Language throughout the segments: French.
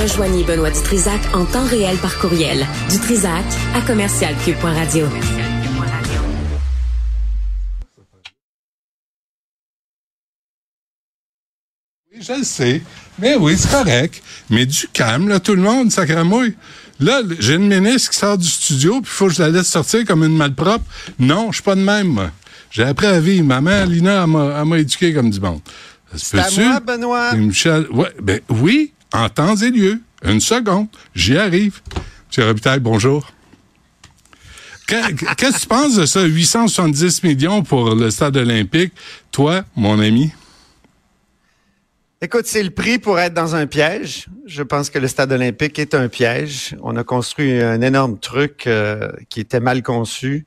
Rejoignez Benoît Dutrisac en temps réel par courriel. Dutrisac à commercialcube.radio. Oui, je le sais. Mais oui, c'est correct. Mais du calme, là, tout le monde, sacramouille. Là, j'ai une ministre qui sort du studio, puis il faut que je la laisse sortir comme une malpropre. Non, je suis pas de même, moi. J'ai appris à vivre. Ma mère, Lina, elle m'a éduqué comme du monde. Ça se C'est à moi, Benoît. Et Michel, ouais, ben oui, en temps et lieu. Une seconde. J'y arrive. Monsieur Robitaille, bonjour. Que- Qu'est-ce que tu penses de ça? 870 millions pour le stade olympique. Toi, mon ami? Écoute, c'est le prix pour être dans un piège. Je pense que le stade olympique est un piège. On a construit un énorme truc euh, qui était mal conçu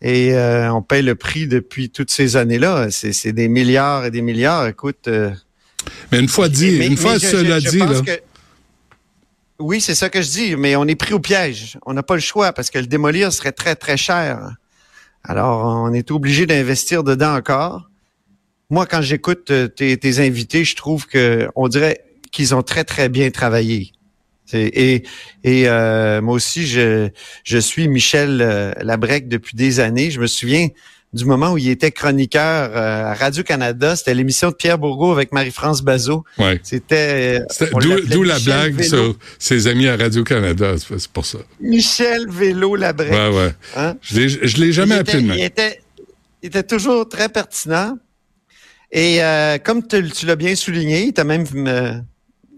et euh, on paye le prix depuis toutes ces années-là. C'est c'est des milliards et des milliards. Écoute, euh, Mais une fois dit, mais- une fois mais cela je- je dit, pense là. que- oui, c'est ça que je dis, mais on est pris au piège. On n'a pas le choix parce que le démolir serait très, très cher. Alors, on est obligé d'investir dedans encore. Moi, quand j'écoute euh, tes, tes invités, je trouve que on dirait qu'ils ont très, très bien travaillé. Et euh, moi aussi, je, je suis Michel euh, Labrec depuis des années. Je me souviens du moment où il était chroniqueur euh, à Radio-Canada. C'était l'émission de Pierre Bourgault avec Marie-France Bazot. Ouais. C'était... euh, D'où la blague Vélo. sur ses amis à Radio-Canada. C'est pour ça. Michel Vélo Labrec. Ouais, ouais. Hein? Je l'ai- jamais il appelé était, de il était, il était toujours très pertinent. Et euh, comme tu, tu l'as bien souligné, il t'a même euh,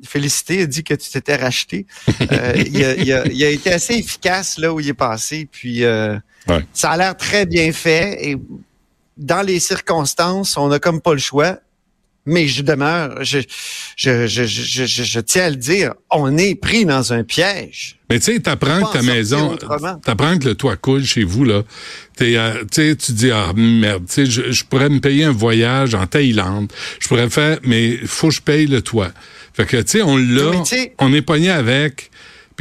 félicité, il a dit que tu t'étais racheté. Euh, il, a, il a- il a été assez efficace là où il est passé. Puis euh, Ouais. ça a l'air très bien fait. Et dans les circonstances, on n'a comme pas le choix. Mais je demeure, je, je, je, je, je, je tiens à le dire, on est pris dans un piège. Mais tu sais, t'apprends que ta maison, t'apprends que le toit coule chez vous, là. T'es, euh, tu sais, tu dis, ah, merde, tu sais, je, je pourrais me payer un voyage en Thaïlande. Je pourrais faire, mais faut que je paye le toit. Fait que, tu sais, on l'a, on est pogné avec.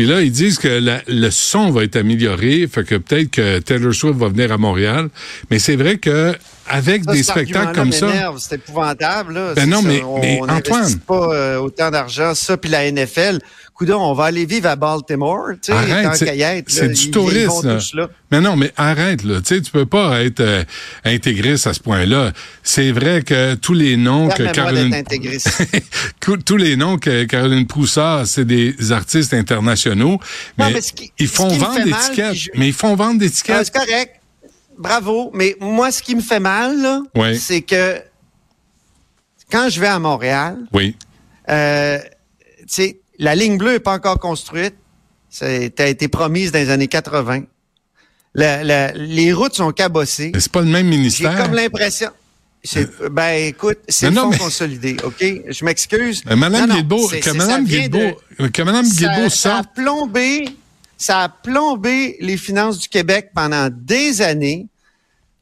Puis là, ils disent que la- le son va être amélioré, fait que peut-être que Taylor Swift va venir à Montréal. Mais c'est vrai que avec Ça, des spectacles comme ça, C'est épouvantable. Là. Ben non, ça, mais- on, mais on Antoine. pas euh, autant d'argent. Ça, puis la NFL. Coudon, on va aller vivre à Baltimore. Tu sais, c'est- qu'à y être, c'est là, du tourisme. Mais non, mais arrête, là. Tu sais, tu peux pas être euh, intégriste à ce point-là. C'est vrai que tous les noms que Caroline... tous les noms que Caroline Proussard, c'est des artistes internationaux. Non, Mais, qui- ils font vendre des tickets. je- Mais ils font vendre des Ah, tickets. c'est correct. Bravo. Mais moi, ce qui me fait mal, là, Oui. c'est que quand je vais à Montréal, oui. Euh, tu sais, la ligne bleue n'est pas encore construite. Ça a été promise dans les années 80. La- la- les routes sont cabossées. C'est pas le même J'ai ministère. comme l'impression. Ben, écoute, c'est le non, fonds mais- consolidé, OK? Je m'excuse. Euh, Madame Guilbeault, que Madame Guilbeault, de- que Madame Guilbeault ça, ça a plombé, ça a plombé les finances du Québec pendant des années.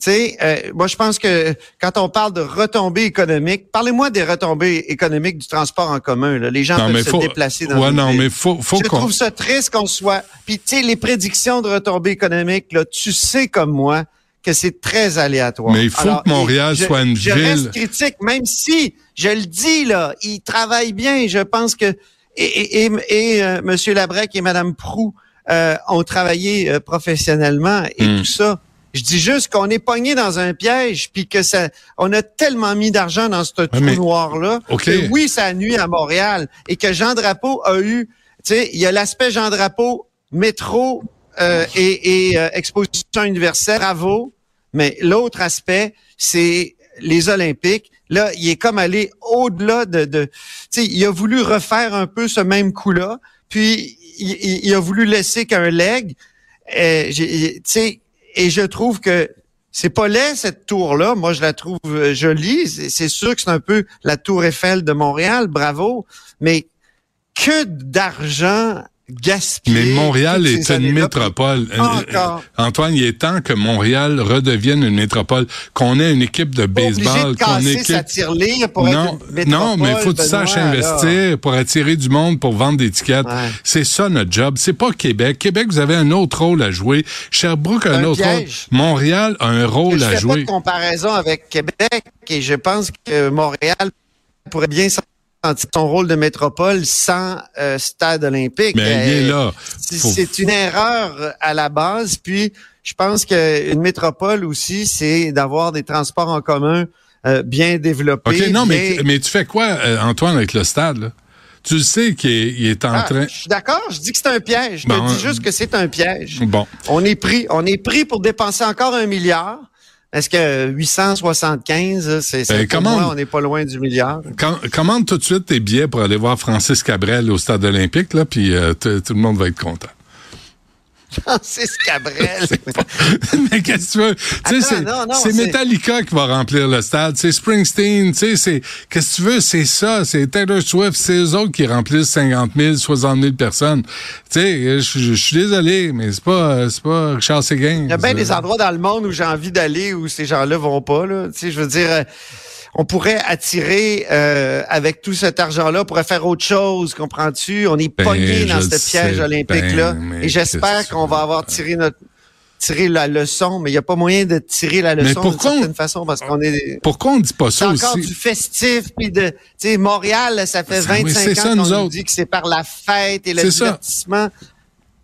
Tu sais, euh, moi, je pense que quand on parle de retombées économiques, parlez-moi des retombées économiques du transport en commun. Là. Les gens Non, peuvent se faut, déplacer dans ouais, non, mais faut, faut je trouve ça triste qu'on soit. Puis tu sais, les prédictions de retombées économiques, là, tu sais comme moi que c'est très aléatoire. Mais il faut que Montréal je- soit une je ville- reste critique, même si je le dis là, ils travaillent bien. Je pense que et, et, et, et, euh, Monsieur Labrec et Madame Prou euh, ont travaillé euh, professionnellement et Hmm. tout ça. Je dis juste qu'on est pogné dans un piège, puis que ça, on a tellement mis d'argent dans ce trou noir-là OK. que oui, ça nuit à Montréal et que Jean Drapeau a eu, tu sais, il y a l'aspect Jean Drapeau, métro euh, et, et euh, exposition universelle, bravo. Mais l'autre aspect, c'est les Olympiques. Là, il est comme allé au-delà de, de tu sais, il a voulu refaire un peu ce même coup-là, puis il, il- a voulu laisser qu'un leg. Euh, tu sais, et je trouve que c'est pas laid cette tour-là. Moi, je la trouve euh, jolie. C'est c'est sûr que c'est un peu la tour Eiffel de Montréal. Bravo. Mais que d'argent mais Montréal est une métropole. Euh, Encore. euh, Antoine, il est temps que Montréal redevienne une métropole, qu'on ait une équipe de baseball, qu'on ait sa tirelire pour non, être une non, mais il faut que tu métropole, saches investir pour attirer du monde, pour vendre des tickets. Ouais. C'est ça notre job. C'est pas Québec. Québec, vous avez un autre rôle à jouer. Sherbrooke a un, Un autre piège. rôle. Montréal a un rôle Je à fais pas jouer. de comparaison avec Québec et je pense que Montréal pourrait bien s'en son rôle de métropole sans euh, stade olympique. Mais il est là. C'est une erreur à la base. Puis, je pense qu'une métropole aussi, c'est d'avoir des transports en commun euh, bien développés. OK, non, mais, mais tu fais quoi, euh, Antoine, avec le stade? Là? Tu sais qu'il est, en ah, train. Je suis d'accord. Je dis que c'est un piège. Je te dis juste que c'est un piège. Bon. On est pris, on est pris pour dépenser encore un milliard. Est-ce que 875, c'est comment moi, on n'est pas loin du milliard. commande tout de suite tes billets pour aller voir Francis Cabrel au stade olympique, là, puis euh, tout le monde va être content. Francis Cabrel. mais qu'est-ce que tu veux? c'est Metallica qui va remplir le stade. C'est Springsteen. Qu'est-ce que tu veux? C'est ça. C'est Taylor Swift. C'est eux autres qui remplissent 50 000, 60 000 personnes. Je suis désolé, mais c'est pas, c'est pas Richard Seguin. Il y a bien des endroits dans le monde où j'ai envie d'aller où ces gens-là vont pas, je veux dire, on pourrait attirer euh, avec tout cet argent-là, on pourrait faire autre chose, comprends-tu? On est ben, pogné dans ce piège olympique-là. Ben, et j'espère qu'on va avoir tiré notre tirer la leçon, mais il n'y a pas moyen de tirer la leçon d'une certaine façon parce qu'on est. Pourquoi on dit pas ça aussi? encore du festif puis de, tu sais, Montréal, ça fait 25 ans qu'on nous dit que c'est par la fête et le divertissement.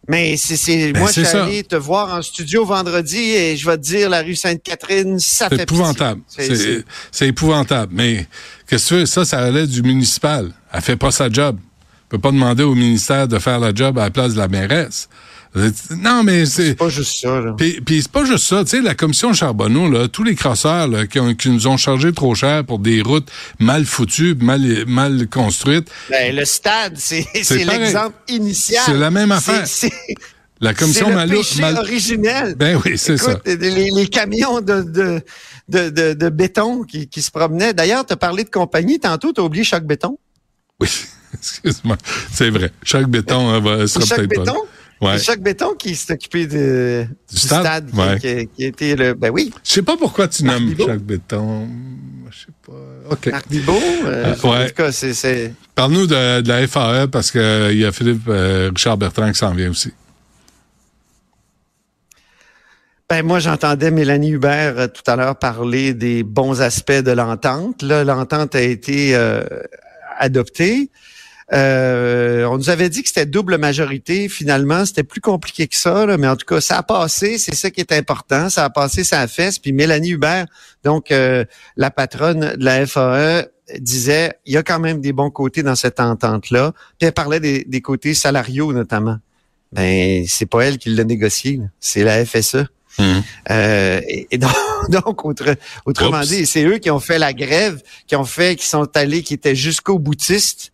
Mais c'est, ben, moi, je suis allé te voir en studio vendredi et je vais te dire, la rue Sainte-Catherine, ça fait épouvantable. C'est épouvantable. Mais qu'est-ce que tu veux? Ça, ça allait du municipal. Elle fait pas sa job. On peut pas demander au ministère de faire la job à la place de la mairesse. Non, mais c'est. C'est pas juste ça, là. Puis, puis c'est pas juste ça. Tu sais, la commission Charbonneau, là, tous les crosseurs là, qui, qui, nous ont chargé trop cher pour des routes mal foutues, mal, mal construites. Ben, le stade, c'est l'exemple initial. C'est la même affaire. La commission mal, mal... originel. Ben oui, c'est ça. Les, les, camions de, de, de, de, de béton qui, qui se promenaient. D'ailleurs, tu as parlé de compagnie tantôt, tu as oublié chaque béton. Oui, excuse-moi. C'est vrai. Chaque béton hein, va, sera peut-être pas. Ouais. Jacques Béton qui s'est occupé de, du, stade, qui, qui, était le. Ben oui. Je sais pas pourquoi tu nommes Jacques Béton. Je sais pas. OK. Marc Bibot, euh, En tout cas, c'est. Parle-nous de, de, la FAE parce qu'il euh, y a Philippe euh, Richard Bertrand qui s'en vient aussi. Ben moi, j'entendais Mélanie Hubert euh, tout à l'heure parler des bons aspects de l'entente. Là, l'entente a été euh, adoptée. Euh, on nous avait dit que c'était double majorité. Finalement, c'était plus compliqué que ça, mais en tout cas, ça a passé. C'est ça qui est important. Ça a passé, ça a fait. Puis Mélanie Hubert, donc euh, la patronne de la FAE, disait il y a quand même des bons côtés dans cette entente-là. Puis elle parlait des, côtés salariaux notamment. Ben, c'est pas elle qui l'a négocié, c'est la FSE. Mmh. Euh, et, donc, autrement dit, c'est eux qui ont fait la grève, qui ont fait, qui sont allés, qui étaient jusqu'au boutiste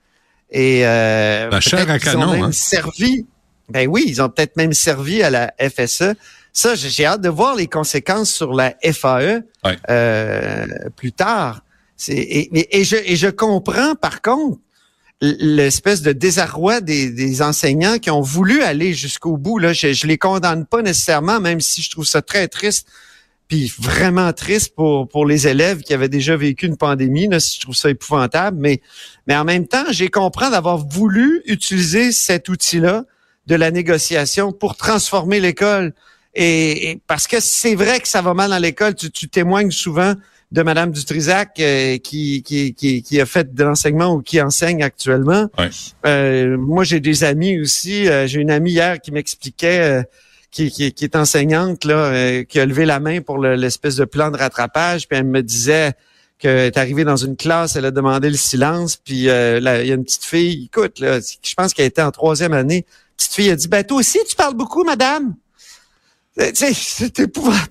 et euh, chair à canon, ont même hein? servi. Ben oui, ils ont peut-être même servi à la FSE. Ça, j'ai hâte de voir les conséquences sur la FAE euh, plus tard. Et, et, je, et je comprends par contre l'espèce de désarroi des, des, enseignants qui ont voulu aller jusqu'au bout. Là, je, je les condamne pas nécessairement, même si je trouve ça très triste puis vraiment triste pour pour les élèves qui avaient déjà vécu une pandémie. Là, je trouve ça épouvantable, mais mais en même temps, j'ai compris d'avoir voulu utiliser cet outil-là de la négociation pour transformer l'école. Et, parce que c'est vrai que ça va mal dans l'école. Tu, tu témoignes souvent de Madame Dutrisac euh, qui, qui, qui, qui, a fait de l'enseignement ou qui enseigne actuellement. Euh, moi, j'ai des amis aussi. Euh, j'ai une amie hier qui m'expliquait qui, qui, qui, est enseignante, là, euh, qui a levé la main pour l'espèce de plan de rattrapage, puis elle me disait qu'elle est arrivée dans une classe, elle a demandé le silence, puis euh, il y a une petite fille, écoute, là, je pense qu'elle était en troisième année, petite fille a dit, ben toi aussi, tu parles beaucoup, madame. C'est épouvantable.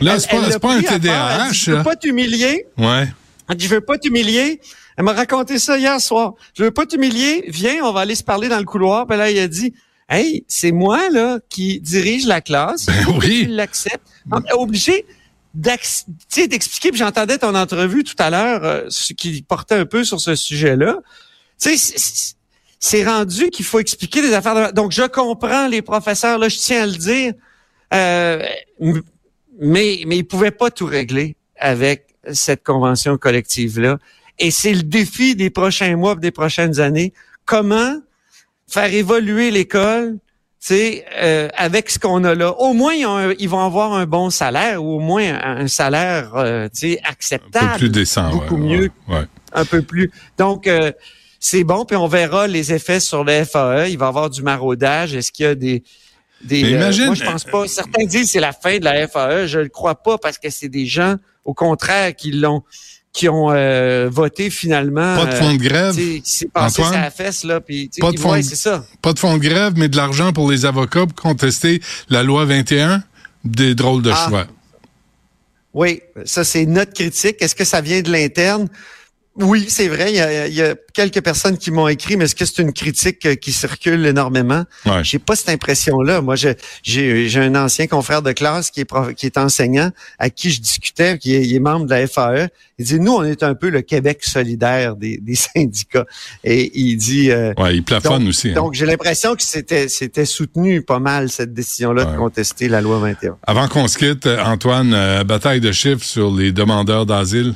Là, c'est pas, pas un TDAH. je veux pas t'humilier. Ouais. Elle dit, je veux pas t'humilier. Elle m'a raconté ça hier soir. Je veux pas t'humilier. Viens, on va aller se parler dans le couloir. Puis là, il a dit, Hey, c'est moi là qui dirige la classe. Ben oui. Tu l'acceptes. Obligé d'expliquer. Puis j'entendais ton entrevue tout à l'heure, euh, ce qui portait un peu sur ce sujet-là. Tu sais, c'est rendu qu'il faut expliquer des affaires. Donc je comprends les professeurs là, je tiens à le dire. Euh, mais mais ils pouvaient pas tout régler avec cette convention collective là. Et c'est le défi des prochains mois, des prochaines années. Comment faire évoluer l'école, tu euh, avec ce qu'on a là. Au moins, ils, vont avoir un bon salaire ou au moins un, salaire, euh, tu sais, acceptable. Un peu plus décent. Beaucoup mieux. Ouais. un peu plus. Donc, euh, c'est bon, puis on verra les effets sur le FAE. Il va y avoir du maraudage. Est-ce qu'il y a des... des Mais imagine- moi, je pense pas. Certains disent que c'est la fin de la FAE. Je le crois pas parce que c'est des gens, au contraire, qui l'ont qui ont euh, voté finalement. Pas de euh, fonds de grève, tu sais, qui s'est passé Antoine? sa fesse, là, puis, Pas de ouais, ça. pas de fonds de grève, mais de l'argent pour les avocats pour contester la loi 21. Des drôles de Ah. choix. Oui, ça c'est notre critique. Est-ce que ça vient de l'interne? Oui, c'est vrai. Il y, a, il y a quelques personnes qui m'ont écrit, mais est-ce que c'est une critique euh, qui circule énormément? Ouais. J'ai pas cette impression-là. Moi, j'ai j'ai un ancien confrère de classe qui est, prof- qui est enseignant, à qui je discutais, qui est, il est membre de la FAE. Il dit, nous, on est un peu le Québec solidaire des, des syndicats. Et il dit... euh, Ouais, il plafonne donc, aussi. hein. donc, j'ai l'impression que c'était c'était soutenu pas mal, cette décision-là Ouais. de contester la loi 21. Avant qu'on se quitte, euh, Antoine, euh, bataille de chiffres sur les demandeurs d'asile.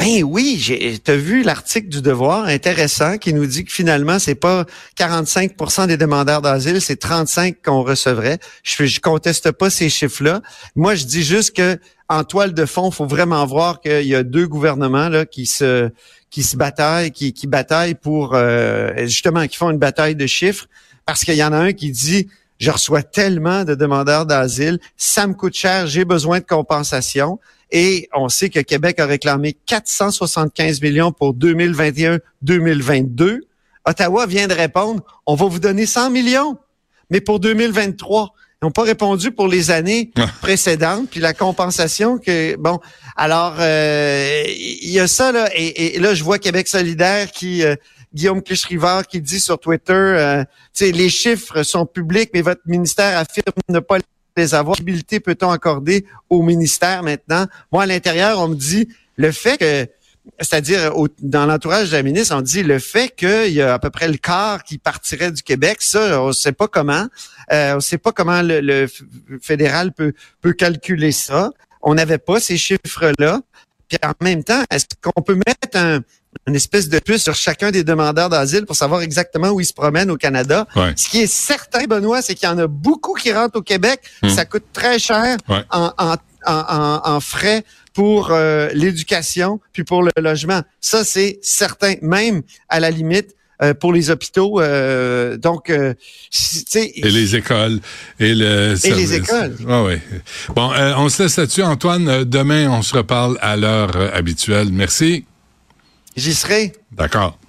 Ben oui, t'as vu l'article du Devoir intéressant qui nous dit que finalement c'est pas 45% des demandeurs d'asile, c'est 35 qu'on recevrait. Je je conteste pas ces chiffres-là. Moi, je dis juste que en toile de fond, faut vraiment voir qu'il y a deux gouvernements là qui se qui se bataillent, qui qui bataillent pour euh, justement qui font une bataille de chiffres parce qu'il y en a un qui dit je reçois tellement de demandeurs d'asile, ça me coûte cher, j'ai besoin de compensation. Et on sait que Québec a réclamé 475 millions pour 2021-2022. Ottawa vient de répondre, on va vous donner 100 millions, mais pour 2023. Ils n'ont pas répondu pour les années Ah. précédentes, puis la compensation que bon. Alors euh, il y a ça là, et, et là je vois Québec solidaire qui euh, Guillaume Clich-Rivard qui dit sur Twitter, euh, tu sais, les chiffres sont publics, mais votre ministère affirme ne pas les avoir. Quelle peut-on accorder au ministère maintenant? Moi, à l'intérieur, on me dit le fait que, c'est-à-dire dans l'entourage de la ministre, on dit le fait qu'il y a à peu près le quart qui partirait du Québec, ça, on ne sait pas comment. Euh, on ne sait pas comment le, le fédéral peut, peut calculer ça. On n'avait pas ces chiffres-là. Puis en même temps, est-ce qu'on peut mettre un, une espèce de puce sur chacun des demandeurs d'asile pour savoir exactement où ils se promènent au Canada? Ouais. Ce qui est certain, Benoît, c'est qu'il y en a beaucoup qui rentrent au Québec. Ça coûte très cher Ouais. en, en, en, en- en frais pour euh, l'éducation puis pour le logement. Ça, c'est certain. Même à la limite, euh, pour les hôpitaux. euh, donc, euh, si- tu sais, Et les écoles. Et, le service. écoles. Ouais, ouais. Bon, euh, on se laisse là-dessus, Antoine. Demain, on se reparle à l'heure habituelle. Merci. J'y serai. D'accord.